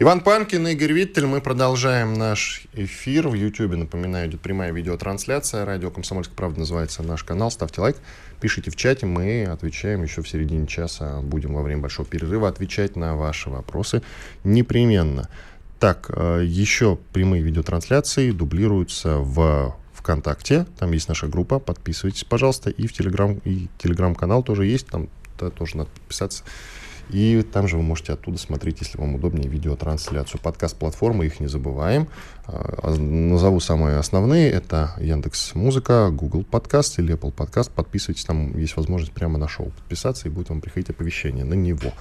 Иван Панкин, Игорь Виттель. Мы продолжаем наш эфир. В YouTube, напоминаю, идет прямая видеотрансляция. Радио «Комсомольская правда» называется наш канал. Ставьте лайк, пишите в чате. Мы отвечаем еще в середине часа. Будем во время большого перерыва отвечать на ваши вопросы непременно. Так, э, еще прямые видеотрансляции дублируются в ВКонтакте. Там есть наша группа. Подписывайтесь, пожалуйста. И в Телеграм, и Телеграм-канал тоже есть. Там тоже надо подписаться. И там же вы можете оттуда смотреть, если вам удобнее, видеотрансляцию. Подкаст-платформы, их не забываем. А, назову самые основные. Это Яндекс Музыка, Google Подкаст или Apple Подкаст. Подписывайтесь, там есть возможность прямо на шоу подписаться, и будет вам приходить оповещение на него.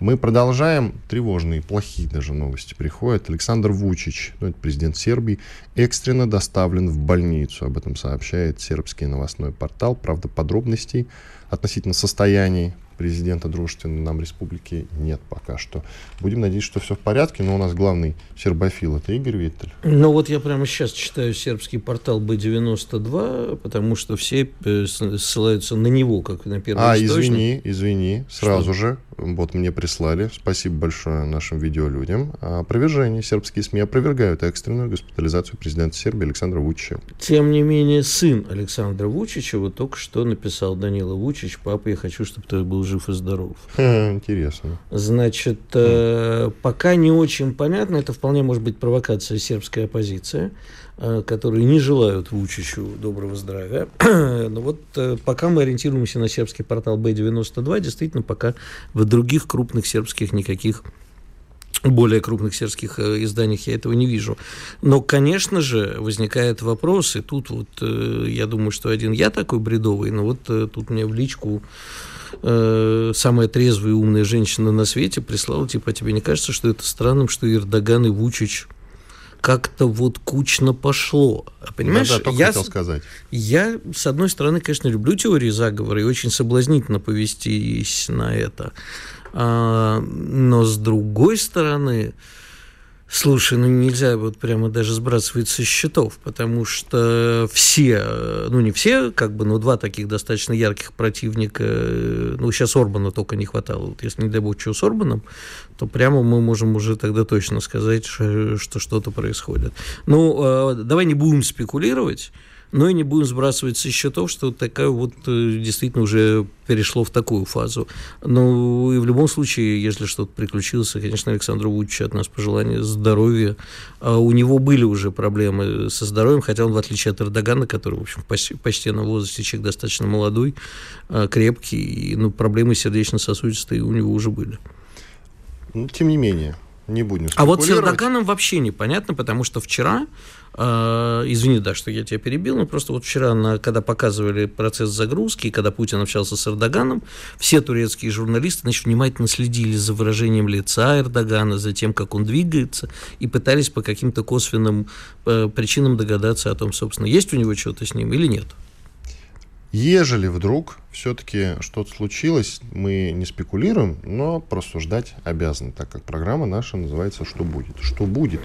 Мы продолжаем. Тревожные, плохие даже новости приходят. Александр Вучич, ну, это президент Сербии, экстренно доставлен в больницу. Об этом сообщает сербский новостной портал. Правда, подробностей относительно состояний президента дружественной нам республики нет пока что. Будем надеяться, что все в порядке, но у нас главный сербофил это Игорь Виттель. Ну вот я прямо сейчас читаю сербский портал Б92, потому что все э, ссылаются на него, как на первый А, источник. извини, извини, сразу что? же, вот мне прислали, спасибо большое нашим видеолюдям, опровержение. Сербские СМИ опровергают экстренную госпитализацию президента Сербии Александра Вучича. Тем не менее, сын Александра Вучича вот только что написал Данила Вучич, папа, я хочу, чтобы ты был жив и здоров. Интересно. Значит, э, пока не очень понятно, это вполне может быть провокация сербской оппозиции, которые не желают Вучичу доброго здравия. Но вот э, пока мы ориентируемся на сербский портал B92, действительно, пока в других крупных сербских никаких более крупных сербских э, изданиях я этого не вижу. Но, конечно же, возникает вопрос, и тут вот э, я думаю, что один я такой бредовый, но вот э, тут мне в личку э, самая трезвая и умная женщина на свете прислала, типа, а тебе не кажется, что это странным, что Эрдоган и Вучич как-то вот кучно пошло. Понимаешь, да, да, я, хотел сказать. я, с одной стороны, конечно, люблю теории заговора и очень соблазнительно повестись на это. А, но с другой стороны, Слушай, ну нельзя вот прямо даже сбрасывать со счетов, потому что все, ну не все, как бы, но два таких достаточно ярких противника, ну сейчас Орбана только не хватало. Вот если, не дай бог, что с Орбаном, то прямо мы можем уже тогда точно сказать, что что-то происходит. Ну, а, давай не будем спекулировать, но и не будем сбрасывать со счетов, что такая вот э, действительно уже перешло в такую фазу. Ну, и в любом случае, если что-то приключилось, конечно, Александру Вучичу от нас пожелания здоровья. А у него были уже проблемы со здоровьем, хотя он, в отличие от Эрдогана, который, в общем, почти, почти на возрасте человек достаточно молодой, а, крепкий, и, ну, проблемы сердечно-сосудистые у него уже были. Ну, тем не менее, не будем А вот с Эрдоганом вообще непонятно, потому что вчера, извини, да, что я тебя перебил, но просто вот вчера, на, когда показывали процесс загрузки, когда Путин общался с Эрдоганом, все турецкие журналисты значит, внимательно следили за выражением лица Эрдогана, за тем, как он двигается, и пытались по каким-то косвенным э, причинам догадаться о том, собственно, есть у него что-то с ним или нет. Ежели вдруг все-таки что-то случилось, мы не спекулируем, но просуждать обязаны, так как программа наша называется «Что будет?». Что будет,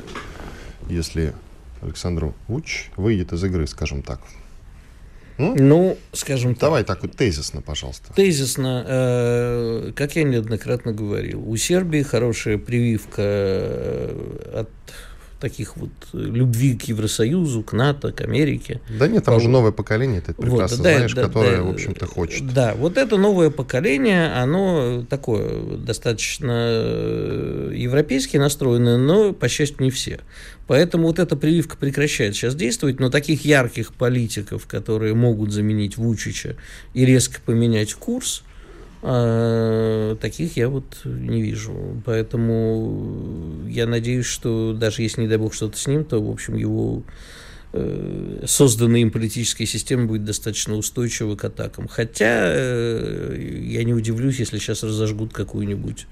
если Александр Уч выйдет из игры, скажем так? Ну, ну скажем так. Давай так вот тезисно, пожалуйста. Тезисно, э, как я неоднократно говорил, у Сербии хорошая прививка э, от таких вот э, любви к Евросоюзу, к НАТО, к Америке. Да нет, там уже новое поколение, ты прекрасно вот, да, знаешь, да, которое, да, в общем-то, хочет. Да, вот это новое поколение, оно такое достаточно э, европейски настроенное, но, по счастью, не все. Поэтому вот эта прививка прекращает сейчас действовать, но таких ярких политиков, которые могут заменить Вучича и резко поменять курс – а, таких я вот не вижу. Поэтому я надеюсь, что даже если, не дай бог, что-то с ним, то, в общем, его э, созданная им политическая система будет достаточно устойчива к атакам. Хотя э, я не удивлюсь, если сейчас разожгут какую-нибудь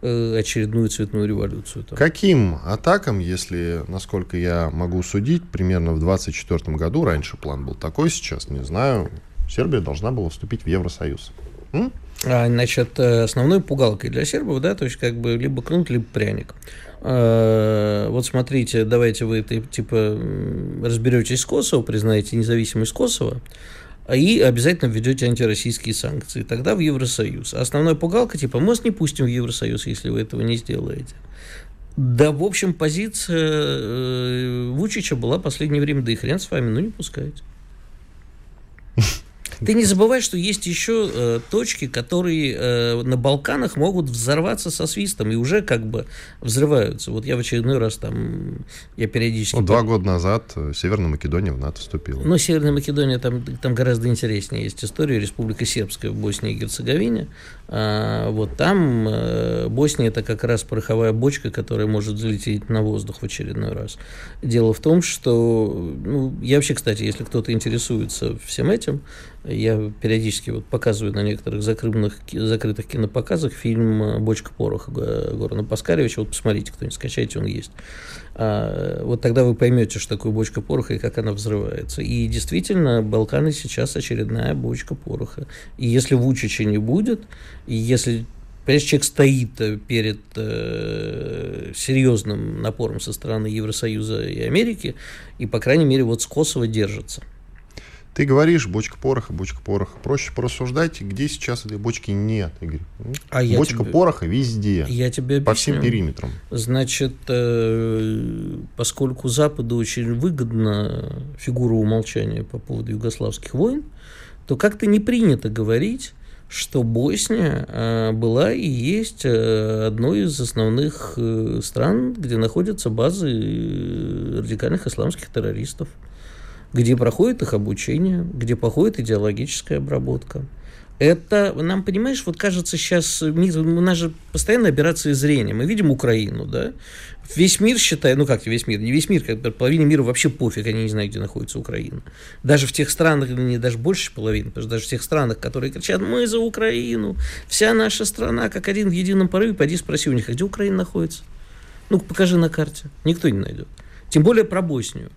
э, очередную цветную революцию. Там. Каким атакам, если, насколько я могу судить, примерно в 24 году, раньше план был такой, сейчас не знаю, Сербия должна была вступить в Евросоюз. М? А, значит, основной пугалкой для сербов, да, то есть как бы либо кнут, либо пряник. А, вот смотрите, давайте вы типа разберетесь с Косово, признаете независимость Косово, и обязательно введете антироссийские санкции. Тогда в Евросоюз. Основная пугалка, типа, мы вас не пустим в Евросоюз, если вы этого не сделаете. Да, в общем, позиция э, Вучича была в последнее время, да и хрен с вами, ну не пускайте. Ты не забывай, что есть еще э, точки, которые э, на Балканах могут взорваться со свистом и уже как бы взрываются. Вот я в очередной раз там, я периодически... Ну, два года назад э, Северная Македония в НАТО вступила. Ну, Северная Македония, там, там гораздо интереснее есть история. Республика Сербская в Боснии и Герцеговине. А, вот там э, Босния это как раз пороховая бочка, которая может залететь на воздух в очередной раз. Дело в том, что... Ну, я вообще, кстати, если кто-то интересуется всем этим, я периодически вот показываю на некоторых закрытых, закрытых кинопоказах фильм «Бочка пороха» Горана Паскаревича. Вот посмотрите, кто-нибудь скачайте, он есть. А, вот тогда вы поймете, что такое бочка пороха и как она взрывается. И действительно, Балканы сейчас очередная бочка пороха. И если Вучича не будет, и если Понимаешь, человек стоит перед э, серьезным напором со стороны Евросоюза и Америки, и, по крайней мере, вот с Косово держится. Ты говоришь, бочка пороха, бочка пороха. Проще порассуждать, где сейчас этой бочки нет, Игорь. А бочка тебе... пороха везде. Я тебе объясню. По всем периметрам. Значит, э, поскольку Западу очень выгодна фигура умолчания по поводу югославских войн, то как-то не принято говорить, что Босния э, была и есть э, одной из основных стран, где находятся базы радикальных исламских террористов где проходит их обучение, где проходит идеологическая обработка. Это нам, понимаешь, вот кажется сейчас, мир, у нас же постоянно операция зрения. Мы видим Украину, да? Весь мир считает, ну как весь мир, не весь мир, как половине мира вообще пофиг, они не знают, где находится Украина. Даже в тех странах, не даже больше половины, потому что даже в тех странах, которые кричат, мы за Украину, вся наша страна, как один в едином порыве, пойди спроси у них, а где Украина находится? Ну, покажи на карте. Никто не найдет. Тем более про Боснию.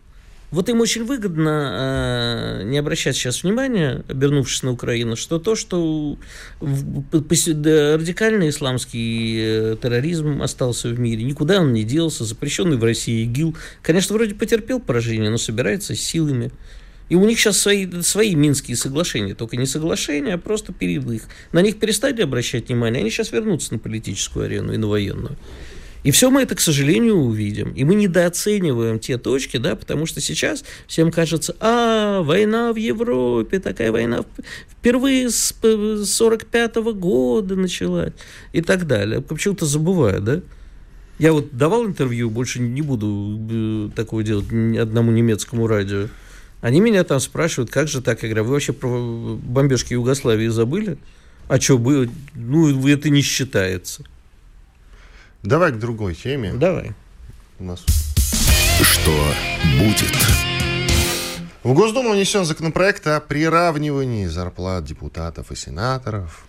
Вот им очень выгодно э, не обращать сейчас внимания, обернувшись на Украину, что то, что радикальный исламский э, терроризм остался в мире, никуда он не делся, запрещенный в России ИГИЛ, конечно, вроде потерпел поражение, но собирается силами. И у них сейчас свои, свои минские соглашения, только не соглашения, а просто перед. На них перестали обращать внимание, они сейчас вернутся на политическую арену и на военную. И все мы это, к сожалению, увидим. И мы недооцениваем те точки, да, потому что сейчас всем кажется, а, война в Европе, такая война впервые с 45 -го года началась и так далее. Почему-то забываю, да? Я вот давал интервью, больше не буду э, такого делать одному немецкому радио. Они меня там спрашивают, как же так, я говорю, вы вообще про бомбежки Югославии забыли? А что было? Ну, это не считается. Давай к другой теме. Давай. У нас... Что будет? В Госдуму внесен законопроект о приравнивании зарплат депутатов и сенаторов.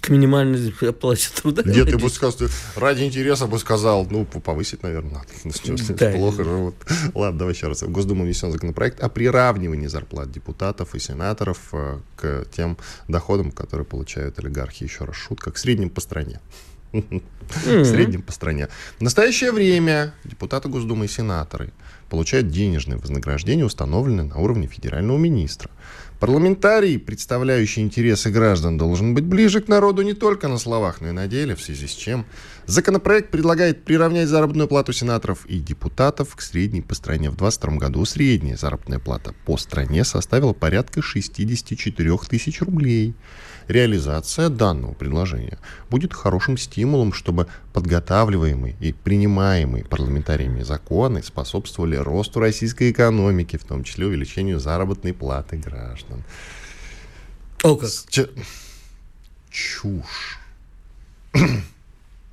К минимальной оплате труда. Где ты бы сказал, ради интереса бы сказал, ну, повысить, наверное, надо. Ну, да, плохо же. Вот. Ладно, давай еще раз. В Госдуму внесен законопроект о приравнивании зарплат депутатов и сенаторов э, к тем доходам, которые получают олигархи. Еще раз шутка, к средним по стране. В среднем по стране. В настоящее время депутаты Госдумы и сенаторы получают денежное вознаграждение, установленное на уровне федерального министра. Парламентарий, представляющий интересы граждан, должен быть ближе к народу не только на словах, но и на деле, в связи с чем законопроект предлагает приравнять заработную плату сенаторов и депутатов к средней по стране. В 2022 году средняя заработная плата по стране составила порядка 64 тысяч рублей. Реализация данного предложения будет хорошим стимулом, чтобы подготавливаемые и принимаемые парламентариями законы способствовали росту российской экономики, в том числе увеличению заработной платы граждан. О, как? Чушь.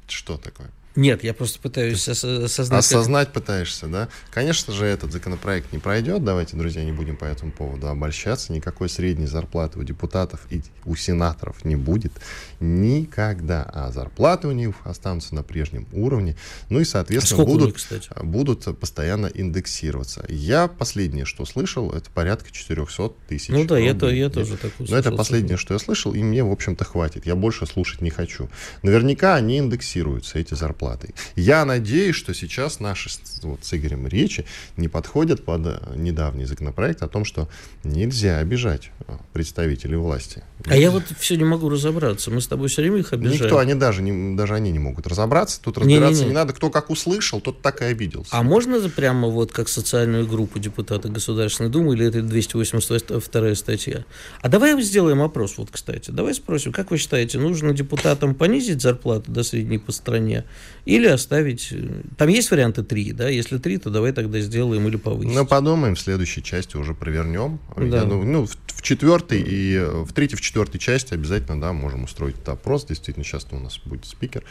Что такое? Нет, я просто пытаюсь осознать. Осознать как... пытаешься, да? Конечно же, этот законопроект не пройдет. Давайте, друзья, не будем по этому поводу обольщаться. Никакой средней зарплаты у депутатов и у сенаторов не будет никогда. А зарплаты у них останутся на прежнем уровне. Ну и, соответственно, а будут, них, будут постоянно индексироваться. Я последнее, что слышал, это порядка 400 тысяч. Ну да, это, я тоже так услышал. Но это последнее, что я слышал, и мне, в общем-то, хватит. Я больше слушать не хочу. Наверняка они индексируются, эти зарплаты зарплатой. Я надеюсь, что сейчас наши вот, с Игорем речи не подходят под э, недавний законопроект о том, что нельзя обижать э, представителей власти. А я вот все не могу разобраться. Мы с тобой все время их обижаем. Никто, они даже, не, даже они не могут разобраться. Тут разбираться не, не, не. не надо. Кто как услышал, тот так и обиделся. А можно прямо вот как социальную группу депутата Государственной Думы, или это 282 статья? А давай сделаем опрос, вот, кстати. Давай спросим, как вы считаете, нужно депутатам понизить зарплату до средней по стране или оставить... Э, там есть варианты три, да? Если три, то давай тогда сделаем или повысим. Ну, подумаем, в следующей части уже провернем. Да. Я, ну, в, в четвертой и в третьей, в четвертой части обязательно, да, можем устроить этот опрос. Действительно, сейчас у нас будет спикер.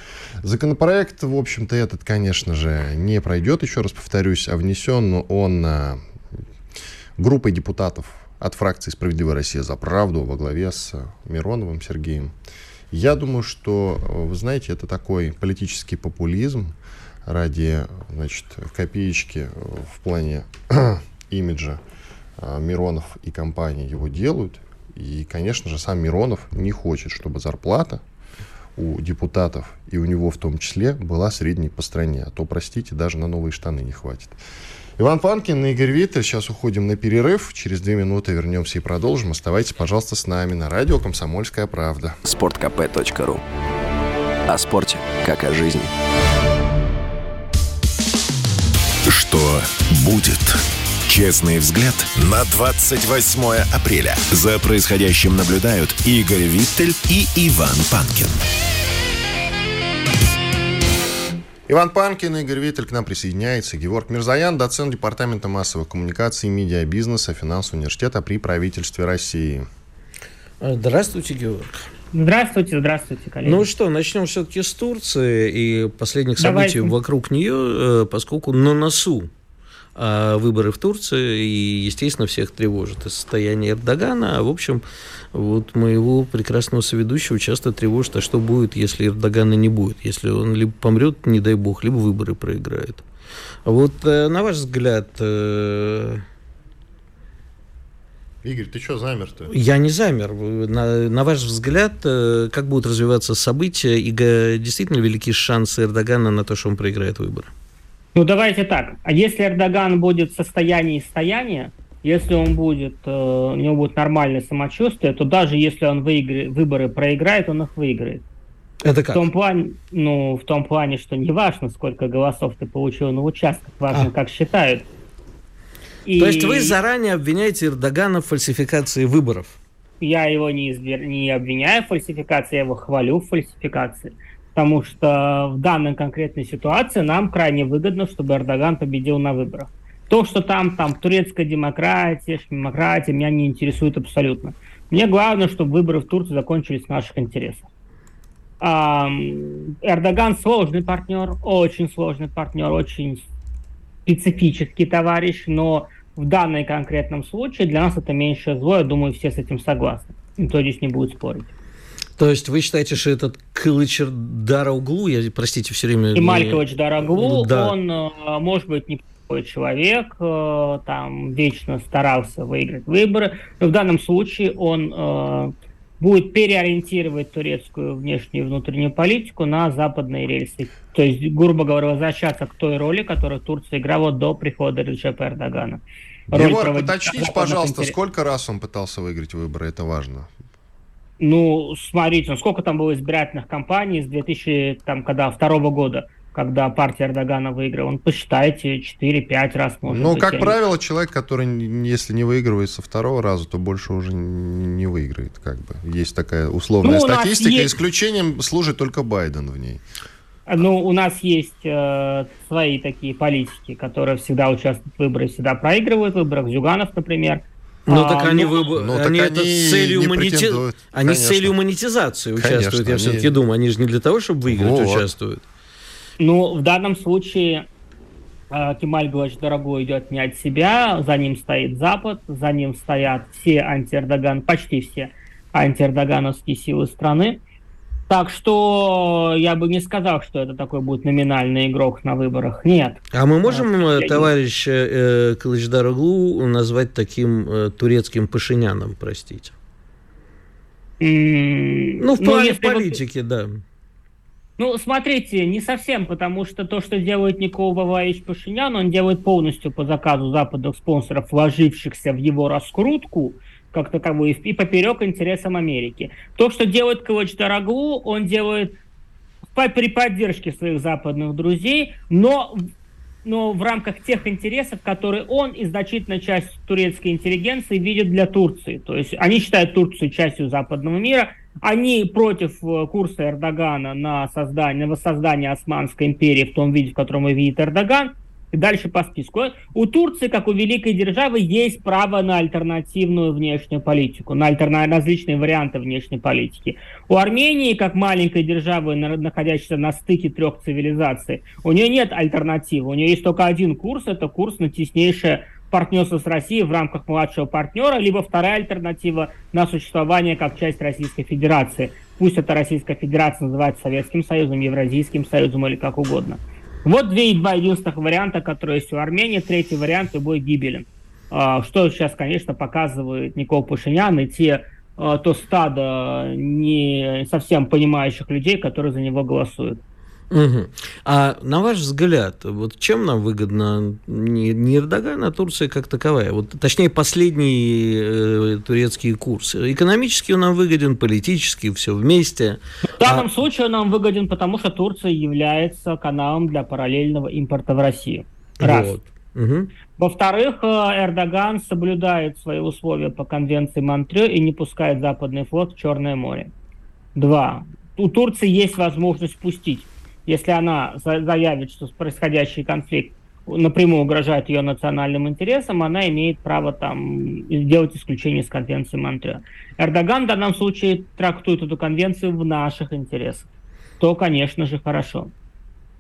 Законопроект, в общем-то, этот, конечно же, не пройдет, еще раз повторюсь, а внесен он группой депутатов от фракции «Справедливая Россия за правду» во главе с Мироновым Сергеем. Я думаю, что, вы знаете, это такой политический популизм ради, значит, в копеечке в плане имиджа а, Миронов и компании его делают. И, конечно же, сам Миронов не хочет, чтобы зарплата у депутатов, и у него в том числе, была средней по стране. А то, простите, даже на новые штаны не хватит. Иван Панкин и Игорь Виттель. Сейчас уходим на перерыв. Через две минуты вернемся и продолжим. Оставайтесь, пожалуйста, с нами на радио «Комсомольская правда». Спорткп.ру О спорте, как о жизни. Что будет? Честный взгляд на 28 апреля. За происходящим наблюдают Игорь Виттель и Иван Панкин. Иван Панкин, Игорь Виттель к нам присоединяется. Георг Мирзаян, доцент Департамента массовых коммуникаций медиабизнеса финансового университета при правительстве России. Здравствуйте, Георг. Здравствуйте, здравствуйте, коллеги. Ну что, начнем все-таки с Турции и последних Давайте. событий вокруг нее, э, поскольку на носу а, выборы в Турции, и, естественно, всех тревожит и состояние Эрдогана. А, в общем, вот моего прекрасного соведущего часто тревожит, а что будет, если Эрдогана не будет, если он либо помрет, не дай бог, либо выборы проиграет. Вот э, на ваш взгляд... Э, Игорь, ты что замер-то? Я не замер. На, на ваш взгляд, э, как будут развиваться события и действительно велики шансы Эрдогана на то, что он проиграет выборы? Ну, давайте так. А если Эрдоган будет в состоянии стояния, если он будет, э, у него будет нормальное самочувствие, то даже если он выиграет, выборы проиграет, он их выиграет. Это как? В том плане, ну, в том плане, что не важно, сколько голосов ты получил на участках, важно, а. как считают. И... То есть вы заранее обвиняете Эрдогана в фальсификации выборов? Я его не, избир... не обвиняю в фальсификации, я его хвалю в фальсификации. Потому что в данной конкретной ситуации нам крайне выгодно, чтобы Эрдоган победил на выборах. То, что там, там турецкая демократия, демократия, меня не интересует абсолютно. Мне главное, чтобы выборы в Турции закончились в наших интересах. Эрдоган сложный партнер, очень сложный партнер, очень специфический товарищ, но в данном конкретном случае для нас это меньшее зло, я думаю, все с этим согласны. Никто здесь не будет спорить. То есть вы считаете, что этот Кылычер Дароглу, я, простите, все время... И Малькович Дароглу, да. он, э, может быть, не человек, э, там вечно старался выиграть выборы, но в данном случае он э, будет переориентировать турецкую внешнюю и внутреннюю политику на западные рельсы. То есть, грубо говоря, возвращаться к той роли, которую Турция играла до прихода Реджепа Эрдогана. Егор, уточните, пожалуйста, интерес. сколько раз он пытался выиграть выборы, это важно. Ну, смотрите, ну, сколько там было избирательных кампаний с 2000, там, когда, второго года когда партия Эрдогана выиграла. Он посчитайте 4-5 раз может Ну, быть, как правило, человек, который, если не выигрывает со второго раза, то больше уже не выиграет, как бы. Есть такая условная ну, статистика, есть... исключением служит только Байден в ней. Ну, у нас есть э, свои такие политики, которые всегда участвуют в выборах, всегда проигрывают в выборах. Зюганов, например. Ну, а, так они, ну, ну, они, так это они с целью монети... Они с целью монетизации участвуют, Конечно, я все-таки думаю. Они же не для того, чтобы выиграть, вот. участвуют. Ну, в данном случае э, Кемаль Галач Дорогой идет не от себя, за ним стоит Запад, за ним стоят все анти-Эрдоган, почти все антиэрдогановские силы страны. Так что я бы не сказал, что это такой будет номинальный игрок на выборах. Нет. А мы можем а, товарища э, Кылычдараглу назвать таким э, турецким Пашиняном, простите? Mm, ну, в ну, плане политики, вы... да. Ну, смотрите, не совсем, потому что то, что делает Никол Баваевич Пашинян, он делает полностью по заказу западных спонсоров, вложившихся в его раскрутку, как таковой, и поперек интересам Америки. То, что делает Калач Дороглу, он делает при поддержке своих западных друзей, но, но в рамках тех интересов, которые он и значительная часть турецкой интеллигенции видит для Турции. То есть они считают Турцию частью западного мира, они против э, курса Эрдогана на создание, на воссоздание Османской империи в том виде, в котором ее видит Эрдоган, дальше по списку. У Турции, как у великой державы, есть право на альтернативную внешнюю политику, на альтерна... различные варианты внешней политики. У Армении, как маленькой державы, находящейся на стыке трех цивилизаций, у нее нет альтернативы. У нее есть только один курс, это курс на теснейшее партнерство с Россией в рамках младшего партнера, либо вторая альтернатива на существование как часть Российской Федерации. Пусть эта Российская Федерация называется Советским Союзом, Евразийским Союзом или как угодно. Вот две и два единственных варианта, которые есть у Армении. Третий вариант любой гибелен. А, что сейчас, конечно, показывает Никол Пашинян и те, а, то стадо не совсем понимающих людей, которые за него голосуют. Угу. А на ваш взгляд, вот чем нам выгодно не, не Эрдоган, а Турция как таковая? Вот, точнее, последний э, турецкий курс. Экономически он нам выгоден, политически, все вместе. В данном а... случае он нам выгоден, потому что Турция является каналом для параллельного импорта в Россию. Раз. Вот. Угу. Во-вторых, э, Эрдоган соблюдает свои условия по конвенции Монтрё и не пускает Западный флот в Черное море. Два. У Турции есть возможность пустить если она заявит, что происходящий конфликт напрямую угрожает ее национальным интересам, она имеет право там сделать исключение из конвенции Монтрео. Эрдоган в данном случае трактует эту конвенцию в наших интересах. То, конечно же, хорошо.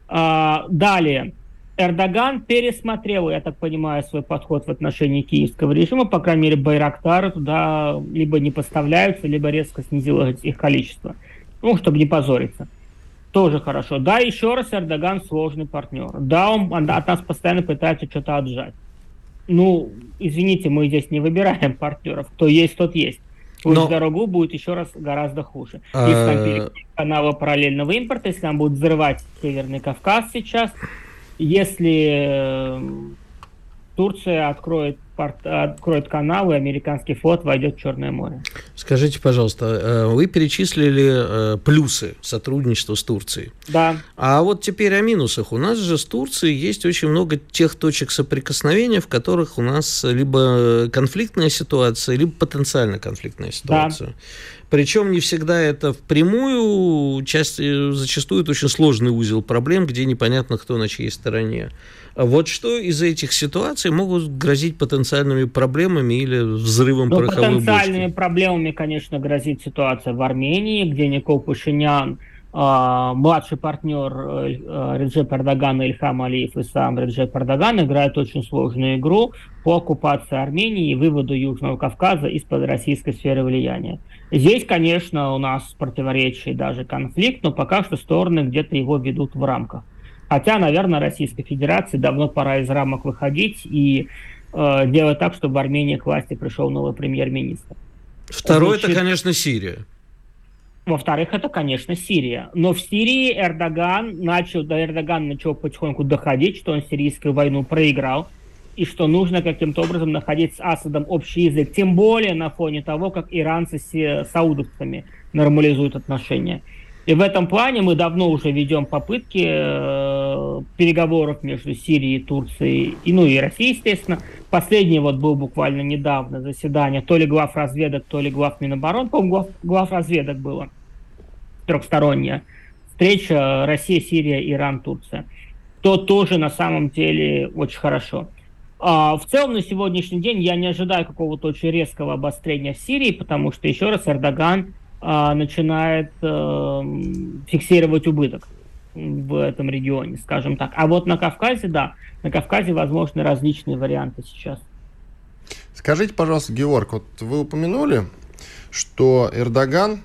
А, далее. Эрдоган пересмотрел, я так понимаю, свой подход в отношении киевского режима. По крайней мере, Байрактары туда либо не поставляются, либо резко снизил их количество. Ну, чтобы не позориться тоже хорошо. Да, еще раз, Эрдоган сложный партнер. Да, он от нас постоянно пытается что-то отжать. Ну, извините, мы здесь не выбираем партнеров. Кто есть, тот есть. Пусть Но... дорогу будет еще раз гораздо хуже. Если там перекрыть каналы параллельного импорта, если нам будут взрывать Северный Кавказ сейчас, если э, Турция откроет откроет канал, и американский флот войдет в Черное море. Скажите, пожалуйста, э, вы перечислили э, плюсы сотрудничества с Турцией. Да. А вот теперь о минусах. У нас же с Турцией есть очень много тех точек соприкосновения, в которых у нас либо конфликтная ситуация, либо потенциально конфликтная ситуация. Да. Причем не всегда это впрямую, часть, э, зачастую это очень сложный узел проблем, где непонятно, кто на чьей стороне. Вот что из этих ситуаций могут грозить потенциальными проблемами или взрывом ну, пороховой Потенциальными бочки? проблемами, конечно, грозит ситуация в Армении, где Никол Пашинян, младший партнер э, Реджеп Эрдогана Ильхам Алиев и сам Реджеп Эрдоган играют очень сложную игру по оккупации Армении и выводу Южного Кавказа из-под российской сферы влияния. Здесь, конечно, у нас противоречие даже конфликт, но пока что стороны где-то его ведут в рамках. Хотя, наверное, Российской Федерации давно пора из рамок выходить и э, делать так, чтобы в Армении к власти пришел новый премьер-министр. Второе, Значит, это, конечно, Сирия. Во-вторых, это, конечно, Сирия. Но в Сирии Эрдоган начал, да, Эрдоган начал потихоньку доходить, что он сирийскую войну проиграл, и что нужно каким-то образом находить с Асадом общий язык. Тем более на фоне того, как иранцы с саудовцами нормализуют отношения. И в этом плане мы давно уже ведем попытки э, переговоров между Сирией, Турцией и, ну, и Россией, естественно. Последний вот был буквально недавно заседание то ли глав разведок, то ли глав Миноборон, по-моему, глав, глав разведок было трехсторонняя встреча Россия, Сирия, Иран, Турция. То тоже на самом деле очень хорошо. А, в целом на сегодняшний день я не ожидаю какого-то очень резкого обострения в Сирии, потому что, еще раз, Эрдоган а, начинает э, фиксировать убыток. в этом регионе, скажем так. А вот на Кавказе, да, на Кавказе возможны различные варианты сейчас. Скажите, пожалуйста, Георг, вот вы упомянули, что Эрдоган,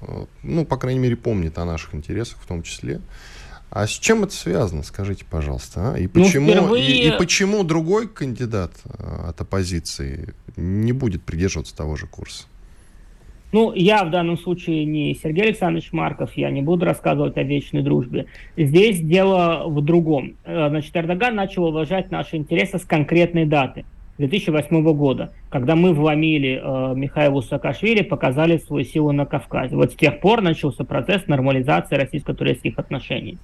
э, ну, по крайней мере, помнит о наших интересах в том числе. А с чем это связано, скажите, пожалуйста, а? И ну, почему, ну, впервые... и, и почему другой кандидат э, от оппозиции не будет придерживаться того же курса? Ну, я в данном случае не Сергей Александрович Марков, я не буду рассказывать о вечной дружбе. Здесь дело в другом. Э, значит, Эрдоган начал уважать наши интересы с конкретной даты. 2008 года, когда мы вломили э, Михаилу Саакашвили, показали свою силу на Кавказе. Вот с тех пор начался процесс нормализации российско-турецких отношений.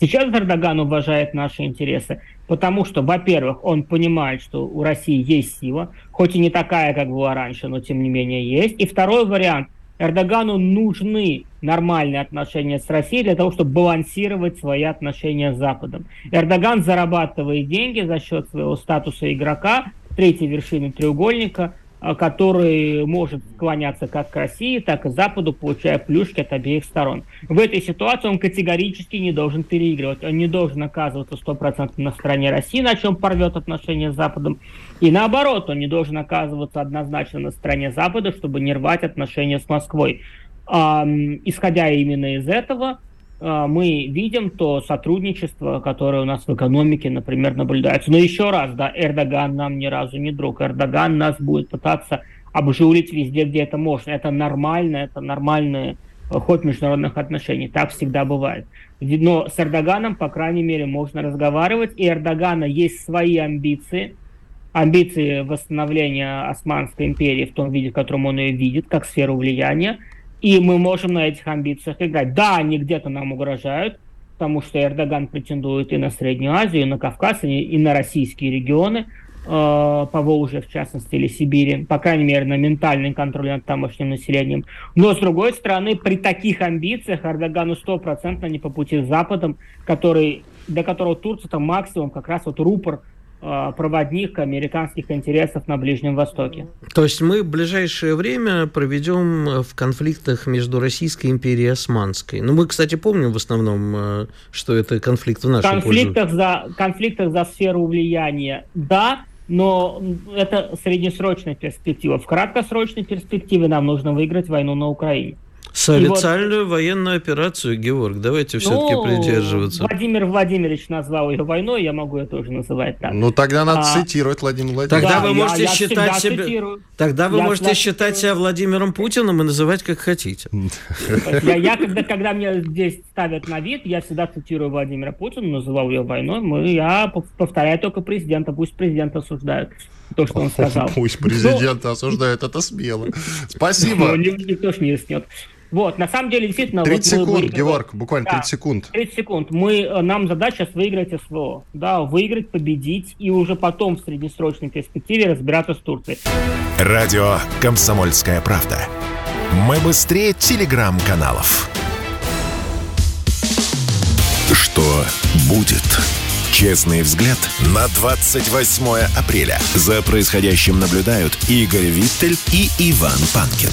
Сейчас Эрдоган уважает наши интересы, потому что, во-первых, он понимает, что у России есть сила, хоть и не такая, как была раньше, но тем не менее есть. И второй вариант. Эрдогану нужны нормальные отношения с Россией для того, чтобы балансировать свои отношения с Западом. Эрдоган зарабатывает деньги за счет своего статуса игрока, третьей вершины треугольника, который может склоняться как к России, так и Западу, получая плюшки от обеих сторон. В этой ситуации он категорически не должен переигрывать, он не должен оказываться стопроцентно на стороне России, на чем порвет отношения с Западом, и наоборот, он не должен оказываться однозначно на стороне Запада, чтобы не рвать отношения с Москвой. Исходя именно из этого, мы видим то сотрудничество, которое у нас в экономике, например, наблюдается. Но еще раз, да, Эрдоган нам ни разу не друг. Эрдоган нас будет пытаться обжулить везде, где это можно. Это нормально, это нормальный ход международных отношений. Так всегда бывает. Но с Эрдоганом, по крайней мере, можно разговаривать. И Эрдогана есть свои амбиции. Амбиции восстановления Османской империи в том виде, в котором он ее видит, как сферу влияния – и мы можем на этих амбициях играть. Да, они где-то нам угрожают, потому что Эрдоган претендует и на Среднюю Азию, и на Кавказ, и на российские регионы, э, по Волжье, в частности, или Сибири, по крайней мере, на ментальный контроль над тамошним населением. Но, с другой стороны, при таких амбициях Эрдогану стопроцентно не по пути с Западом, который, для которого Турция там максимум как раз вот рупор – проводник американских интересов на Ближнем Востоке. То есть мы в ближайшее время проведем в конфликтах между Российской империей и Османской. Ну, мы, кстати, помним в основном, э, что это конфликт в нашей конфликтах пользу. За, конфликтах за сферу влияния, да, но это среднесрочная перспектива. В краткосрочной перспективе нам нужно выиграть войну на Украине. Специальную вот, военную операцию, Георг, давайте все-таки ну, придерживаться. Владимир Владимирович назвал ее войной, я могу ее тоже называть так. Ну тогда надо а, цитировать Владимира Владимировича. Тогда да, вы можете я, считать я себя, цитирую. тогда вы я можете считать себя Владимиром Путиным и называть как хотите. Я, я когда, когда мне здесь ставят на вид, я всегда цитирую Владимира Путина, называл ее войной. Мы, я повторяю только президента, пусть президент осуждает то, что он сказал. Пусть президент осуждает, это смело. Спасибо. Ну, никто ж не рискнет. Вот, на самом деле, действительно... 30 вот секунд, выиграли... Георг, буквально 30 да, секунд. 30 секунд. Мы, э, нам задача сейчас выиграть СВО. Да, выиграть, победить, и уже потом в среднесрочной перспективе разбираться с Турцией. Радио «Комсомольская правда». Мы быстрее телеграм-каналов. Честный взгляд на 28 апреля. За происходящим наблюдают Игорь Виттель и Иван Панкин.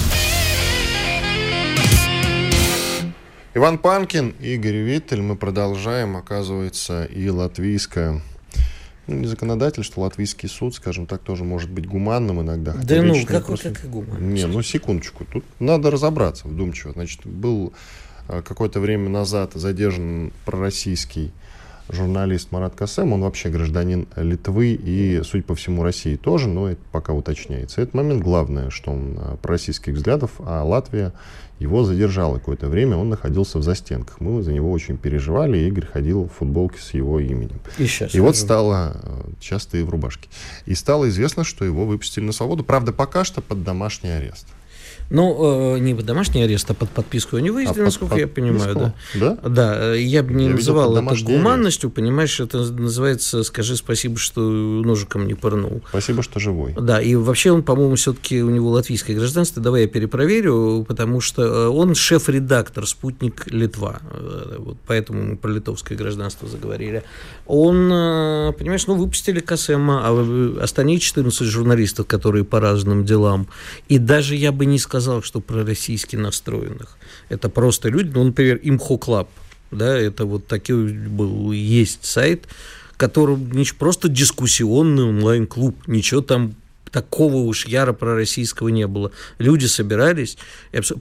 Иван Панкин, Игорь Виттель. Мы продолжаем. Оказывается, и латвийское ну, не законодательство, латвийский суд, скажем так, тоже может быть гуманным иногда. Да ну, какой просто... как гуманным? Не, ну секундочку. Тут надо разобраться вдумчиво. Значит, был а, какое-то время назад задержан пророссийский журналист Марат Касем, он вообще гражданин Литвы и, судя по всему, России тоже, но это пока уточняется. Этот момент главное, что он а, пророссийских взглядов, а Латвия его задержало какое-то время, он находился в застенках. Мы за него очень переживали, и Игорь ходил в футболке с его именем. И, сейчас и вот стало, э, часто и в рубашке, и стало известно, что его выпустили на свободу, правда, пока что под домашний арест. Ну, э, не под домашний арест, а под подписку о невыезде, а насколько под, я понимаю, да. Да? Да, я бы не я называл это гуманностью, арест. понимаешь, это называется «скажи спасибо, что ножиком не пырнул». Спасибо, что живой. Да, и вообще он, по-моему, все-таки у него латвийское гражданство, давай я перепроверю, потому что э, он шеф-редактор «Sputnik Литва», э, вот поэтому мы про литовское гражданство заговорили. Он, понимаешь, ну, выпустили Касема, а остальные 14 журналистов, которые по разным делам, и даже я бы не сказал, что пророссийски настроенных. Это просто люди, ну, например, IMHO Club, да, это вот такой был, есть сайт, который просто дискуссионный онлайн-клуб, ничего там такого уж яро пророссийского не было. Люди собирались,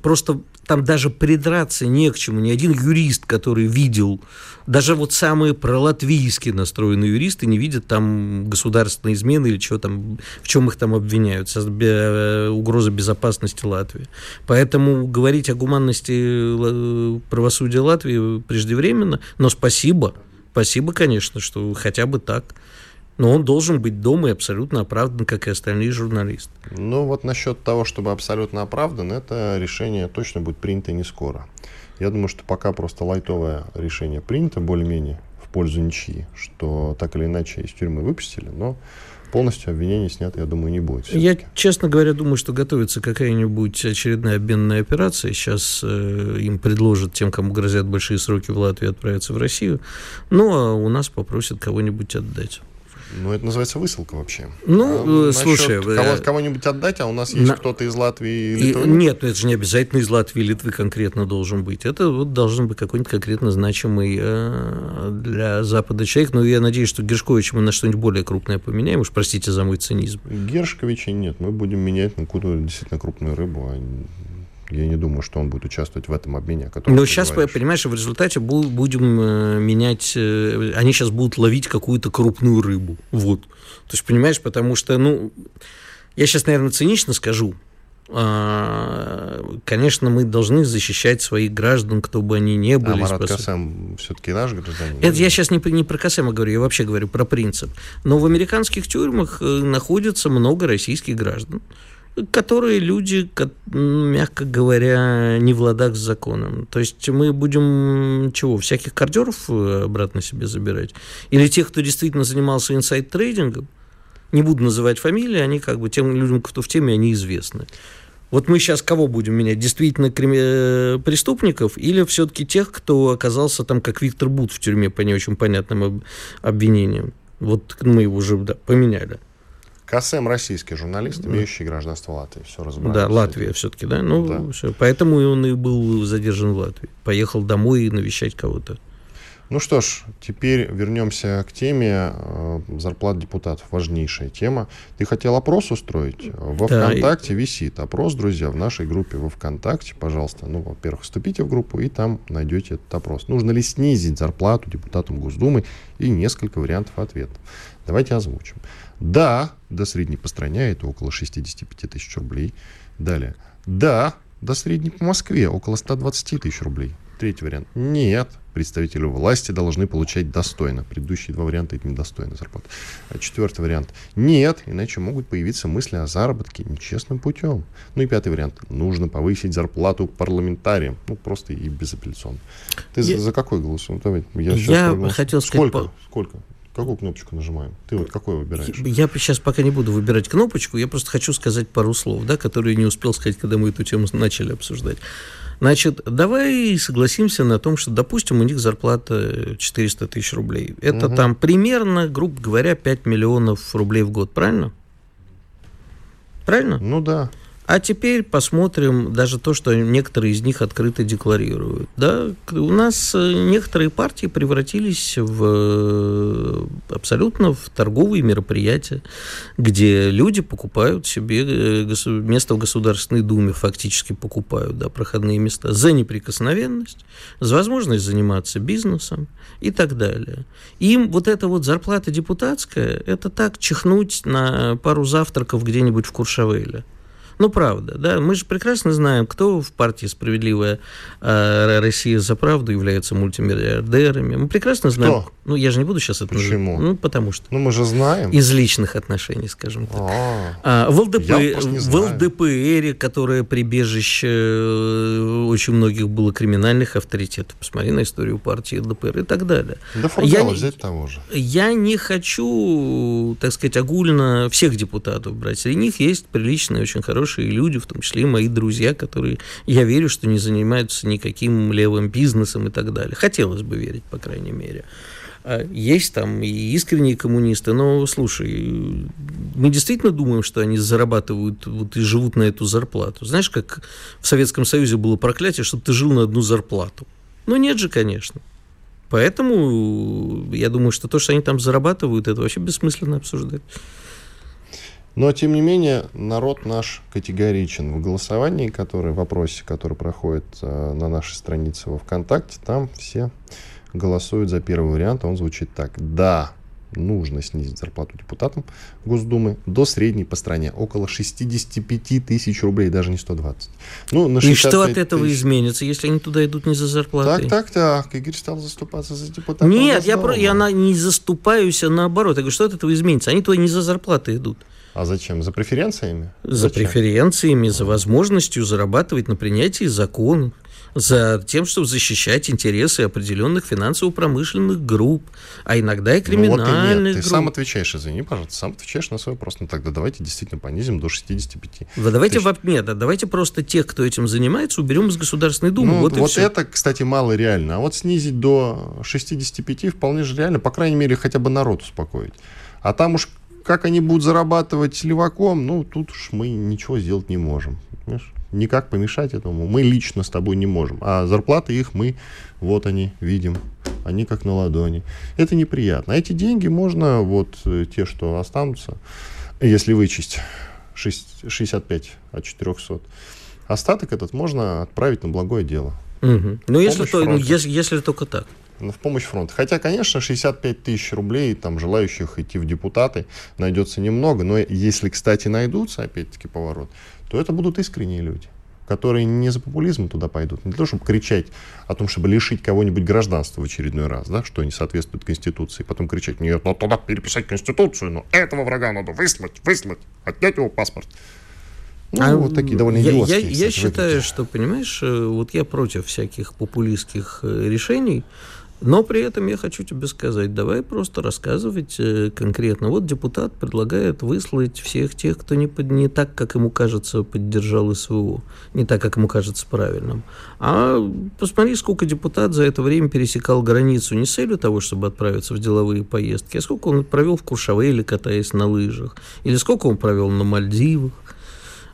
просто там даже придраться не к чему. Ни один юрист, который видел, даже вот самые пролатвийски настроенные юристы не видят там государственной измены или что там, в чем их там обвиняют, э, угроза безопасности Латвии. Поэтому говорить о гуманности э, правосудия Латвии преждевременно, но спасибо, спасибо, конечно, что хотя бы так. Но он должен быть дома и абсолютно оправдан, как и остальные журналисты. Ну вот насчет того, чтобы абсолютно оправдан, это решение точно будет принято не скоро. Я думаю, что пока просто лайтовое решение принято, более-менее в пользу ничьи, что так или иначе из тюрьмы выпустили, но полностью обвинение снято, я думаю, не будет. Я, честно говоря, думаю, что готовится какая-нибудь очередная обменная операция. Сейчас э, им предложат тем, кому грозят большие сроки в Латвии, отправиться в Россию. Ну, а у нас попросят кого-нибудь отдать. Ну, это называется высылка вообще. Ну, а, слушай... Кого- э, кого-нибудь отдать, а у нас есть на... кто-то из Латвии и Литвы? Нет, это же не обязательно из Латвии и Литвы конкретно должен быть. Это вот должен быть какой-нибудь конкретно значимый э, для Запада человек. Но я надеюсь, что Гершковича мы на что-нибудь более крупное поменяем. Уж простите за мой цинизм. Гершковича нет. Мы будем менять на какую-то действительно крупную рыбу, а я не думаю, что он будет участвовать в этом обмене, о котором Но сейчас, говоришь. понимаешь, в результате будем э, менять... Э, они сейчас будут ловить какую-то крупную рыбу. Вот. То есть, понимаешь, потому что, ну... Я сейчас, наверное, цинично скажу. А, конечно, мы должны защищать своих граждан, кто бы они ни были. А Марат спас... Касем все-таки наш гражданин? Это я сейчас не, не про Касема говорю, я вообще говорю про принцип. Но в американских тюрьмах э, находится много российских граждан которые люди, мягко говоря, не в ладах с законом. То есть мы будем чего, всяких кардеров э, обратно себе забирать? Или тех, кто действительно занимался инсайд-трейдингом? Не буду называть фамилии, они как бы тем людям, кто в теме, они известны. Вот мы сейчас кого будем менять? Действительно крим... Э, преступников или все-таки тех, кто оказался там, как Виктор Бут в тюрьме по не очень понятным обвинениям? Вот мы его уже да, поменяли. Касем российский журналист, имеющий гражданство Латвии. Все разобрались. Да, Латвия все-таки, да? Ну, да. Все. Поэтому он и был задержан в Латвии. Поехал домой навещать кого-то. Ну что ж, теперь вернемся к теме э, зарплат депутатов. Важнейшая тема. Ты хотел опрос устроить? Во да, ВКонтакте и... висит опрос, друзья, в нашей группе во ВКонтакте. Пожалуйста, ну, во-первых, вступите в группу и там найдете этот опрос. Нужно ли снизить зарплату депутатам Госдумы и несколько вариантов ответов. Давайте озвучим. Да, до средней по стране это около 65 тысяч рублей. Далее. Да, до средней по Москве около 120 тысяч рублей. Третий вариант. Нет, представители власти должны получать достойно. Предыдущие два варианта это недостойная зарплата. А четвертый вариант. Нет, иначе могут появиться мысли о заработке нечестным путем. Ну и пятый вариант. Нужно повысить зарплату парламентариям. Ну просто и безапелляционно. Ты я... за, за какой голосуешь? Давай, я, я хотел сказать... Сколько? По... Сколько? Какую кнопочку нажимаем? Ты вот какой выбираешь? Я сейчас пока не буду выбирать кнопочку, я просто хочу сказать пару слов, да, которые не успел сказать, когда мы эту тему начали обсуждать. Значит, давай согласимся на том, что, допустим, у них зарплата 400 тысяч рублей. Это угу. там примерно, грубо говоря, 5 миллионов рублей в год, правильно? Правильно? Ну да. А теперь посмотрим даже то, что некоторые из них открыто декларируют. Да? У нас э, некоторые партии превратились в э, абсолютно в торговые мероприятия, где люди покупают себе э, место в Государственной Думе, фактически покупают да, проходные места за неприкосновенность, за возможность заниматься бизнесом и так далее. Им вот эта вот зарплата депутатская, это так чихнуть на пару завтраков где-нибудь в Куршавеле. Ну, правда, да. Мы же прекрасно знаем, кто в партии «Справедливая э, Россия за правду» является мультимиллиардерами. Мы прекрасно знаем... Кто? Ну, я же не буду сейчас это... Почему? Ну, потому что... Ну, мы же знаем. Из личных отношений, скажем так. А, а, в, ЛДП, в ЛДПР, которое прибежище э, очень многих было криминальных авторитетов. Посмотри на историю партии ЛДПР и так далее. Да я, взять того же. Я не хочу, так сказать, огульно всех депутатов брать. Среди них есть приличные, очень хорошие хорошие люди, в том числе и мои друзья, которые, я верю, что не занимаются никаким левым бизнесом и так далее. Хотелось бы верить, по крайней мере. А есть там и искренние коммунисты, но слушай, мы действительно думаем, что они зарабатывают вот и живут на эту зарплату. Знаешь, как в Советском Союзе было проклятие, чтобы ты жил на одну зарплату. Ну нет же, конечно. Поэтому я думаю, что то, что они там зарабатывают, это вообще бессмысленно обсуждать. Но, тем не менее, народ наш категоричен. В голосовании, который, в вопросе, который проходит э, на нашей странице во ВКонтакте, там все голосуют за первый вариант, он звучит так. Да, нужно снизить зарплату депутатам Госдумы до средней по стране, около 65 тысяч рублей, даже не 120. Ну, на И что от этого тысяч. изменится, если они туда идут не за зарплатой? Так, так, так. Игорь стал заступаться за депутатов. Нет, я, про, я на, не заступаюсь, а наоборот. Я говорю, что от этого изменится? Они туда не за зарплаты идут. А зачем? За преференциями? За зачем? преференциями, за возможностью зарабатывать на принятии законов за тем, чтобы защищать интересы определенных финансово-промышленных групп, а иногда и криминальных ну, вот и нет. Ты групп. сам отвечаешь, извини, пожалуйста, сам отвечаешь на свой вопрос. Ну тогда давайте действительно понизим до 65. Да давайте, тысяч. нет, да, давайте просто тех, кто этим занимается, уберем из Государственной Думы. Ну, вот вот это, кстати, мало реально. А вот снизить до 65 вполне же реально, по крайней мере, хотя бы народ успокоить. А там уж как они будут зарабатывать леваком, ну, тут уж мы ничего сделать не можем. Понимаешь? никак помешать этому мы лично с тобой не можем. А зарплаты их мы, вот они, видим, они как на ладони. Это неприятно. А эти деньги можно, вот э, те, что останутся, если вычесть 6, 65 от 400, остаток этот можно отправить на благое дело. Угу. Ну, если, то, если, если только так в помощь фронту. Хотя, конечно, 65 тысяч рублей, там, желающих идти в депутаты, найдется немного. Но если, кстати, найдутся, опять-таки, поворот, то это будут искренние люди которые не за популизм туда пойдут, не для того, чтобы кричать о том, чтобы лишить кого-нибудь гражданства в очередной раз, да, что не соответствует Конституции, потом кричать, нет, надо туда переписать Конституцию, но этого врага надо выслать, выслать, отнять его паспорт. Ну, а вот такие довольно я, я, я считаю, что, понимаешь, э, вот я против всяких популистских э, решений, но при этом я хочу тебе сказать, давай просто рассказывать э, конкретно. Вот депутат предлагает выслать всех тех, кто не, под, не так, как ему кажется, поддержал СВО, не так, как ему кажется правильным. А посмотри, сколько депутат за это время пересекал границу не с целью того, чтобы отправиться в деловые поездки, а сколько он провел в Куршавеле, катаясь на лыжах, или сколько он провел на Мальдивах,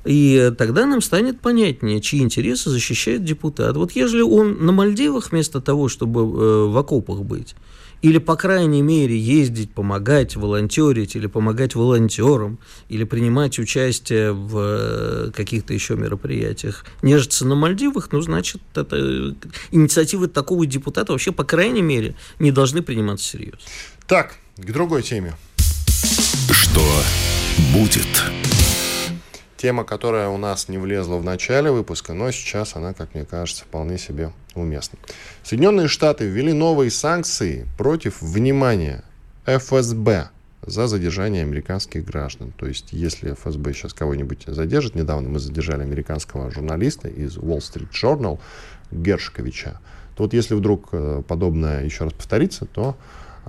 и тогда нам станет понятнее, чьи интересы защищает депутат. Вот если он на Мальдивах вместо того, чтобы э, в окопах быть, или, по крайней мере, ездить, помогать, волонтерить, или помогать волонтерам, или принимать участие в э, каких-то еще мероприятиях, нежиться на Мальдивах, ну, значит, это, инициативы такого депутата вообще, по крайней мере, не должны приниматься всерьез. Так, к другой теме. Что будет? Тема, которая у нас не влезла в начале выпуска, но сейчас она, как мне кажется, вполне себе уместна. Соединенные Штаты ввели новые санкции против, внимания, ФСБ за задержание американских граждан. То есть, если ФСБ сейчас кого-нибудь задержит, недавно мы задержали американского журналиста из Wall Street Journal Гершковича, то вот если вдруг э, подобное еще раз повторится, то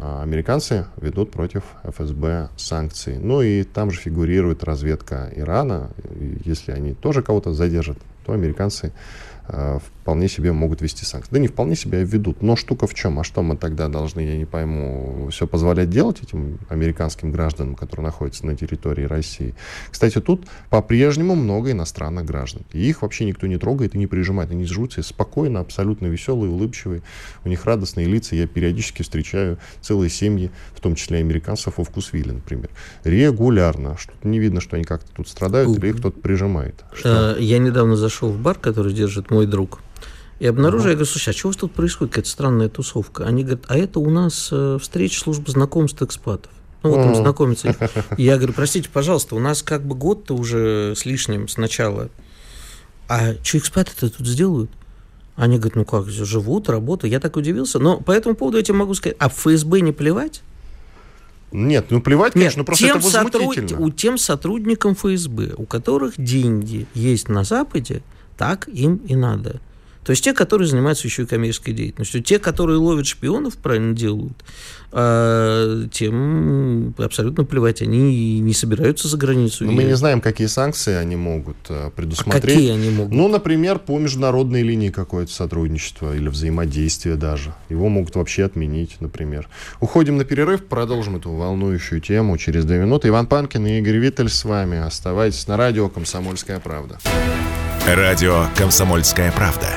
американцы ведут против ФСБ санкции. Ну и там же фигурирует разведка Ирана. Если они тоже кого-то задержат, то американцы Э, вполне себе могут вести санкции. Да не вполне себе ведут. Но штука в чем? А что мы тогда должны, я не пойму, все позволять делать этим американским гражданам, которые находятся на территории России? Кстати, тут по-прежнему много иностранных граждан. И их вообще никто не трогает и не прижимает. Они себе спокойно, абсолютно веселые, улыбчивые. У них радостные лица. Я периодически встречаю целые семьи, в том числе американцев во Вкусвилле, например. Регулярно. Что-то не видно, что они как-то тут страдают или их кто-то прижимает. Что? Э, я недавно зашел в бар, который держит мой друг. И обнаружил, uh-huh. я говорю, слушай, а что у вас тут происходит, какая-то странная тусовка? Они говорят, а это у нас э, встреча службы знакомств экспатов. Ну, вот uh-huh. там знакомиться. Я говорю, простите, пожалуйста, у нас как бы год-то уже с лишним с начала. А что экспаты-то тут сделают? Они говорят, ну как, живут, работают. Я так удивился. Но по этому поводу я тебе могу сказать, а в ФСБ не плевать? Нет, ну плевать, Нет, конечно, просто тем это возмутительно. Сотруд... У тем сотрудникам ФСБ, у которых деньги есть на Западе, так им и надо. То есть те, которые занимаются еще и коммерческой деятельностью. Те, которые ловят шпионов, правильно делают, а тем абсолютно плевать. Они не собираются за границу. Но мы не знаем, какие санкции они могут э, предусмотреть. А какие они могут? Ну, например, по международной линии какое-то сотрудничество или взаимодействие даже. Его могут вообще отменить, например. Уходим на перерыв, продолжим эту волнующую тему через две минуты. Иван Панкин и Игорь Виттель с вами. Оставайтесь на радио «Комсомольская правда». Радио «Комсомольская правда».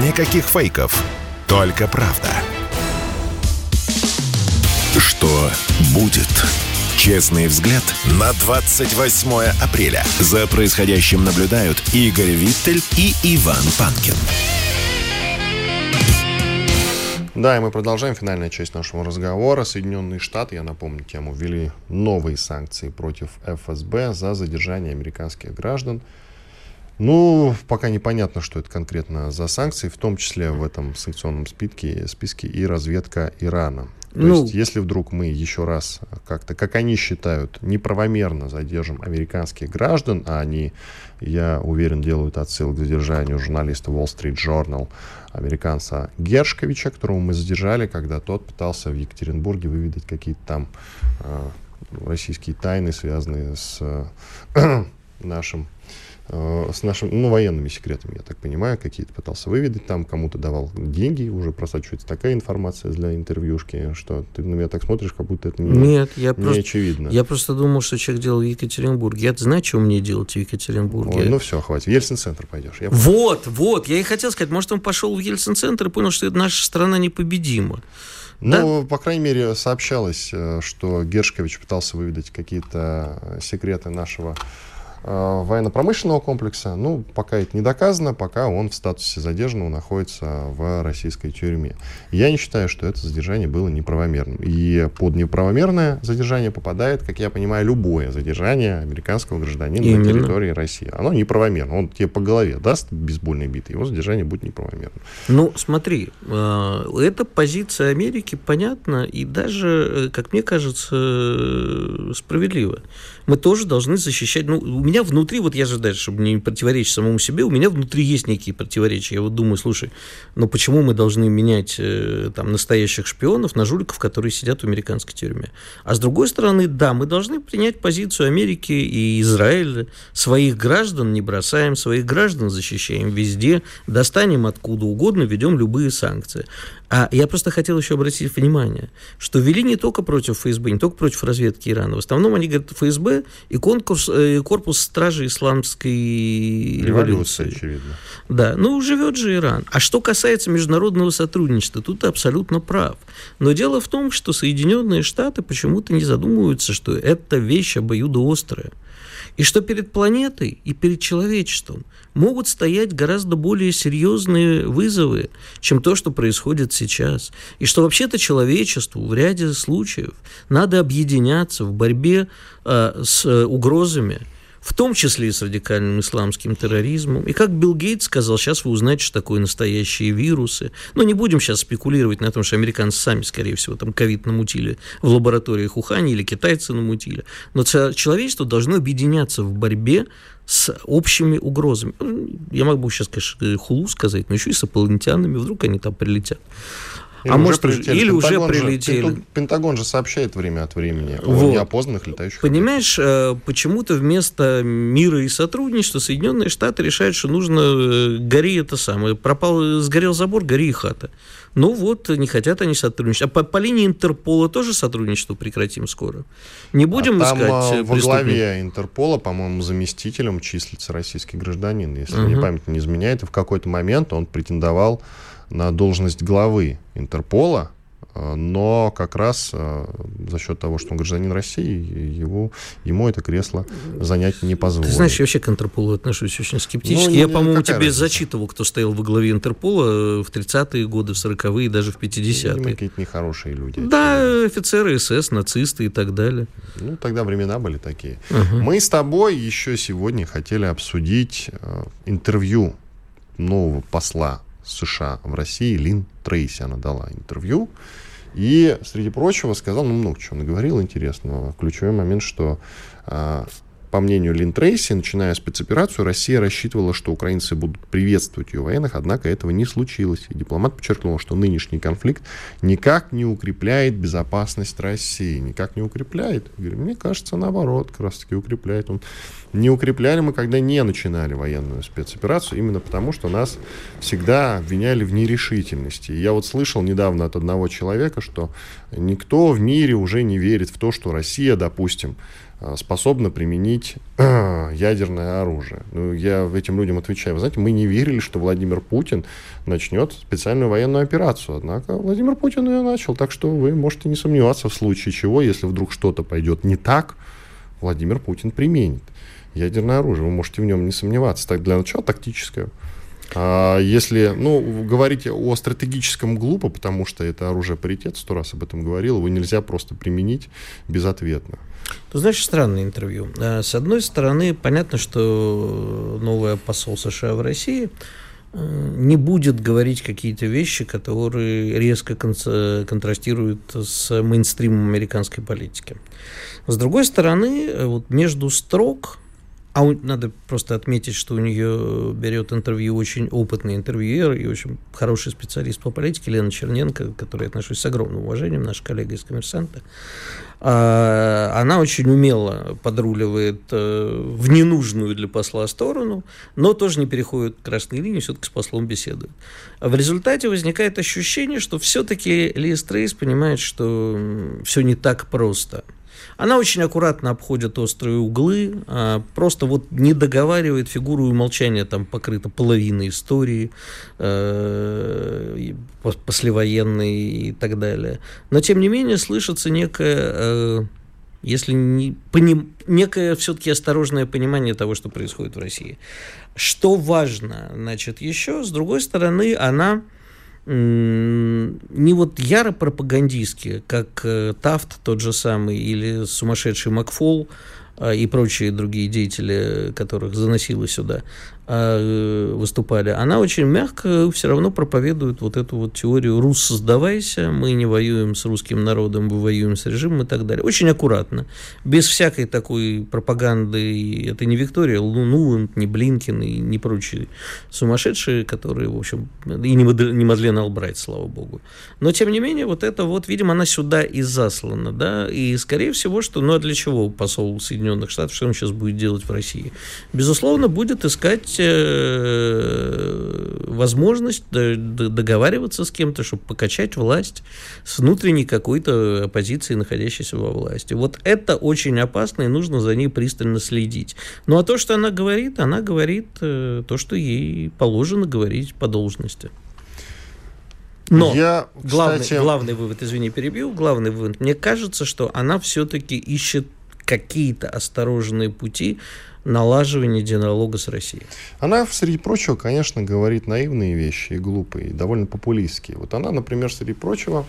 Никаких фейков, только правда. будет. Честный взгляд на 28 апреля. За происходящим наблюдают Игорь Виттель и Иван Панкин. Да, и мы продолжаем финальная часть нашего разговора. Соединенные Штаты, я напомню тему, ввели новые санкции против ФСБ за задержание американских граждан. Ну, пока непонятно, что это конкретно за санкции, в том числе в этом санкционном списке, списке и разведка Ирана. То ну, есть, если вдруг мы еще раз как-то, как они считают, неправомерно задержим американских граждан, а они, я уверен, делают отсыл к задержанию журналиста Wall Street Journal, американца Гершковича, которого мы задержали, когда тот пытался в Екатеринбурге выведать какие-то там э, российские тайны, связанные с э, нашим Э, с нашими, ну, военными секретами, я так понимаю, какие-то пытался выведать там, кому-то давал деньги, уже просачивается такая информация для интервьюшки, что ты на меня так смотришь, как будто это не, Нет, я не просто, очевидно. Я просто думал, что человек делал в Екатеринбурге. Я знаю, что мне делать в Екатеринбурге. Ой, ну все, хватит. В Ельцин-центр пойдешь. Я вот, вот, я и хотел сказать, может, он пошел в Ельцин-центр и понял, что наша страна непобедима. Ну, да? по крайней мере, сообщалось, э, что Гершкович пытался выведать какие-то секреты нашего Э, военно-промышленного комплекса. Ну, пока это не доказано, пока он в статусе задержанного находится в российской тюрьме. Я не считаю, что это задержание было неправомерным. И под неправомерное задержание попадает, как я понимаю, любое задержание американского гражданина Именно. на территории России. Оно неправомерно. Он тебе по голове даст бейсбольной битой, его задержание будет неправомерным. Ну, смотри, э, эта позиция Америки понятна и даже, э, как мне кажется, справедлива. Мы тоже должны защищать... Ну, меня внутри, вот я же дальше, чтобы не противоречить самому себе, у меня внутри есть некие противоречия. Я вот думаю, слушай, ну почему мы должны менять э, там настоящих шпионов на жуликов, которые сидят в американской тюрьме? А с другой стороны, да, мы должны принять позицию Америки и Израиля. Своих граждан не бросаем, своих граждан защищаем везде, достанем откуда угодно, ведем любые санкции. А я просто хотел еще обратить внимание, что ввели не только против ФСБ, не только против разведки Ирана. В основном они говорят ФСБ и конкурс, э, корпус стражи исламской революции. революции. очевидно. Да, ну живет же Иран. А что касается международного сотрудничества, тут ты абсолютно прав. Но дело в том, что Соединенные Штаты почему-то не задумываются, что это вещь обоюдоострая. И что перед планетой и перед человечеством могут стоять гораздо более серьезные вызовы, чем то, что происходит сейчас. И что вообще-то человечеству в ряде случаев надо объединяться в борьбе э, с угрозами, в том числе и с радикальным исламским терроризмом. И как Билл Гейтс сказал, сейчас вы узнаете, что такое настоящие вирусы. Но не будем сейчас спекулировать на том, что американцы сами, скорее всего, там ковид намутили в лабораториях Ухани или китайцы намутили. Но человечество должно объединяться в борьбе с общими угрозами. Я могу сейчас, конечно, хулу сказать, но еще и с инопланетянами, вдруг они там прилетят. Или а уже может, прилетели. или Пентагон уже прилетели. Же, Пентагон же сообщает время от времени вот. о неопознанных летающих. Понимаешь, объектах. Э, почему-то вместо мира и сотрудничества Соединенные Штаты решают, что нужно э, гори это самое. Пропал, сгорел забор, гори и хата. Ну вот, не хотят они сотрудничать. А по, по линии Интерпола тоже сотрудничество прекратим скоро. Не будем а искать там, во главе Интерпола, по-моему, заместителем числится российский гражданин, если угу. мне память не изменяет. И в какой-то момент он претендовал на должность главы Интерпола, э, но как раз э, за счет того, что он гражданин России, его, ему это кресло занять не позволит. Ты знаешь, я вообще к Интерполу отношусь очень скептически. Ну, я, по-моему, тебе разница? зачитывал, кто стоял во главе Интерпола в 30-е годы, в 40-е, даже в 50-е. какие-то нехорошие люди. Да, очевидно. офицеры СС, нацисты и так далее. Ну, тогда времена были такие. Угу. Мы с тобой еще сегодня хотели обсудить э, интервью нового посла США в России, Лин Трейси, она дала интервью. И, среди прочего, сказал, ну, много чего наговорил интересного. Ключевой момент, что а, по мнению Лин Трейси, начиная спецоперацию, Россия рассчитывала, что украинцы будут приветствовать ее военных, однако этого не случилось. И дипломат подчеркнул, что нынешний конфликт никак не укрепляет безопасность России. Никак не укрепляет. Говорю, мне кажется, наоборот, как раз таки укрепляет. Он не укрепляли мы, когда не начинали военную спецоперацию, именно потому, что нас всегда обвиняли в нерешительности. Я вот слышал недавно от одного человека, что никто в мире уже не верит в то, что Россия, допустим, способна применить а, ядерное оружие. Ну, я этим людям отвечаю. Вы знаете, мы не верили, что Владимир Путин начнет специальную военную операцию. Однако Владимир Путин ее начал. Так что вы можете не сомневаться в случае чего, если вдруг что-то пойдет не так, Владимир Путин применит ядерное оружие. Вы можете в нем не сомневаться. Так, для начала тактическое. А если, ну, говорить о стратегическом глупо, потому что это оружие паритет, сто раз об этом говорил, его нельзя просто применить безответно. Ты знаешь, странное интервью. А, с одной стороны, понятно, что новый посол США в России э, не будет говорить какие-то вещи, которые резко контрастируют с мейнстримом американской политики. С другой стороны, э, вот между строк а у, надо просто отметить, что у нее берет интервью очень опытный интервьюер и очень хороший специалист по политике Лена Черненко, к которой я отношусь с огромным уважением, наша коллега из «Коммерсанта». А, она очень умело подруливает э, в ненужную для посла сторону, но тоже не переходит красные линии, все-таки с послом беседует. В результате возникает ощущение, что все-таки Ли Стрейс понимает, что все не так просто – она очень аккуратно обходит острые углы, а, просто вот не договаривает фигуру умолчания, там покрыта половина истории, э, послевоенной и так далее. Но, тем не менее, слышится некое э, если не, поним, некое все-таки осторожное понимание того, что происходит в России. Что важно, значит, еще, с другой стороны, она не вот яро пропагандистски, как э, Тафт тот же самый или сумасшедший Макфол, а, и прочие другие деятели, которых заносило сюда, выступали, она очень мягко все равно проповедует вот эту вот теорию «Рус, создавайся, мы не воюем с русским народом, мы воюем с режимом» и так далее. Очень аккуратно, без всякой такой пропаганды. Это не Виктория Лунуланд, не Блинкин и не прочие сумасшедшие, которые, в общем, и не Мадлен Албрайт, слава богу. Но, тем не менее, вот это вот, видимо, она сюда и заслана, да, и, скорее всего, что, ну, а для чего посол Соединенных Штатов, что он сейчас будет делать в России? Безусловно, будет искать э, возможность договариваться с кем-то, чтобы покачать власть с внутренней какой-то оппозиции, находящейся во власти. Вот это очень опасно, и нужно за ней пристально следить. Ну а то, что она говорит, она говорит э, то, что ей положено говорить по должности. Но Я, главный, кстати... главный вывод, извини, перебью, главный вывод, мне кажется, что она все-таки ищет какие-то осторожные пути налаживания диалога с Россией. Она, среди прочего, конечно, говорит наивные вещи и глупые, и довольно популистские. Вот она, например, среди прочего,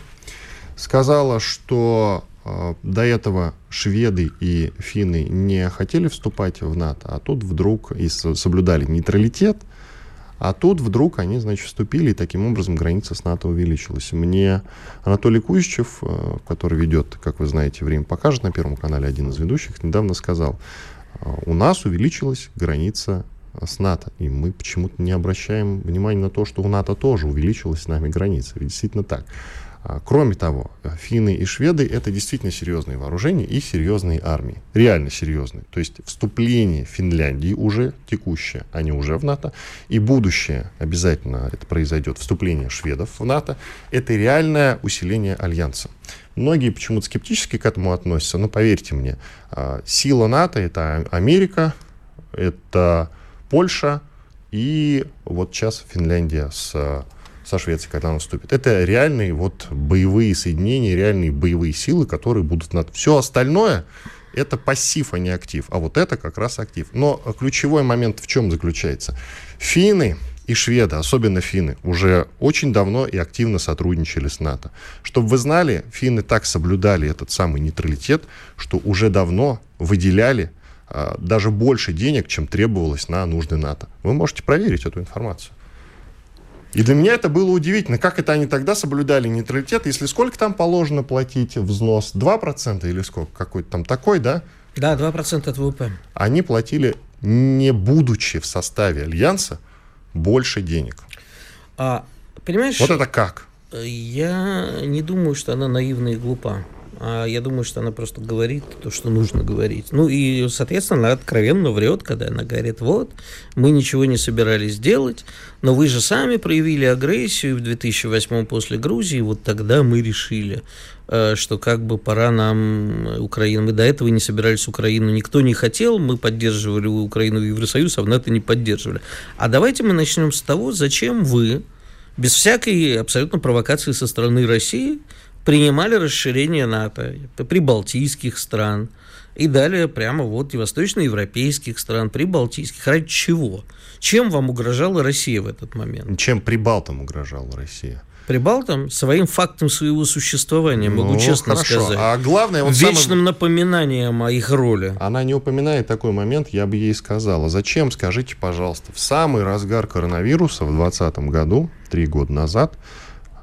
сказала, что э, до этого шведы и финны не хотели вступать в НАТО, а тут вдруг и соблюдали нейтралитет, а тут вдруг они, значит, вступили, и таким образом граница с НАТО увеличилась. Мне Анатолий Кузичев, э, который ведет, как вы знаете, «Время покажет» на Первом канале, один из ведущих, недавно сказал, у нас увеличилась граница с НАТО. И мы почему-то не обращаем внимания на то, что у НАТО тоже увеличилась с нами граница. Ведь действительно так. А, кроме того, финны и шведы это действительно серьезные вооружения и серьезные армии. Реально серьезные. То есть вступление Финляндии уже текущее, они уже в НАТО, и будущее обязательно это произойдет, вступление шведов в НАТО, это реальное усиление альянса. Многие почему-то скептически к этому относятся, но поверьте мне, а, сила НАТО это Америка, это Польша и вот сейчас Финляндия с со Швецией, когда она вступит. Это реальные вот боевые соединения, реальные боевые силы, которые будут над... Все остальное это пассив, а не актив. А вот это как раз актив. Но ключевой момент в чем заключается? Финны и шведы, особенно финны, уже очень давно и активно сотрудничали с НАТО. Чтобы вы знали, финны так соблюдали этот самый нейтралитет, что уже давно выделяли а, даже больше денег, чем требовалось на нужды НАТО. Вы можете проверить эту информацию. И для меня это было удивительно, как это они тогда соблюдали нейтралитет, если сколько там положено платить взнос, 2% или сколько, какой-то там такой, да? Да, 2% от ВВП. Они платили, не будучи в составе Альянса, больше денег. А, понимаешь? Вот это как? Я не думаю, что она наивна и глупа. а я думаю, что она просто говорит то, что нужно говорить. Ну и, соответственно, она откровенно врет, когда она говорит, вот, мы ничего не собирались делать, но вы же сами проявили агрессию в 2008 после Грузии, вот тогда мы решили, что как бы пора нам Украину. Мы до этого не собирались Украину, никто не хотел, мы поддерживали Украину в Евросоюз, а в НАТО не поддерживали. А давайте мы начнем с того, зачем вы, без всякой абсолютно провокации со стороны России, принимали расширение НАТО, прибалтийских стран, и далее прямо вот и восточноевропейских стран, прибалтийских. Ради чего? Чем вам угрожала Россия в этот момент? Чем прибалтам угрожала Россия? Прибалтам своим фактом своего существования, могу ну, честно хорошо. сказать. А главное, вот вечным самым... напоминанием о их роли. Она не упоминает такой момент, я бы ей сказала. Зачем, скажите, пожалуйста, в самый разгар коронавируса в 2020 году, три года назад,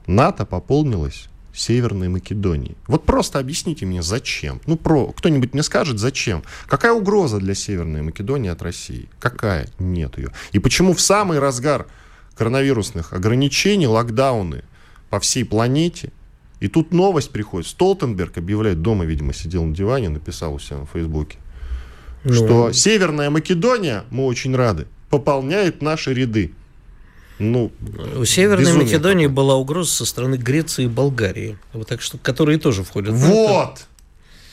НАТО пополнилось Северной Македонии. Вот просто объясните мне, зачем? Ну, про кто-нибудь мне скажет, зачем? Какая угроза для Северной Македонии от России? Какая? Нет ее. И почему в самый разгар коронавирусных ограничений, локдауны по всей планете, и тут новость приходит. Столтенберг объявляет, дома, видимо, сидел на диване, написал у себя на Фейсбуке, ну... что Северная Македония, мы очень рады, пополняет наши ряды. Ну, У Северной Македонии какой. была угроза со стороны Греции и Болгарии, так что, которые тоже входят. Вот!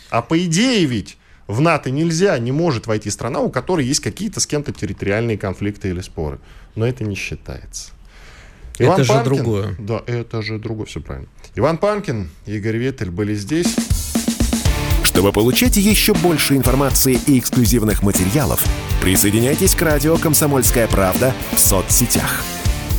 А по идее ведь в НАТО нельзя, не может войти страна, у которой есть какие-то с кем-то территориальные конфликты или споры. Но это не считается. Иван это Панкин, же другое. Да, это же другое, все правильно. Иван Панкин, Игорь Ветель были здесь. Чтобы получать еще больше информации и эксклюзивных материалов, присоединяйтесь к радио «Комсомольская правда» в соцсетях –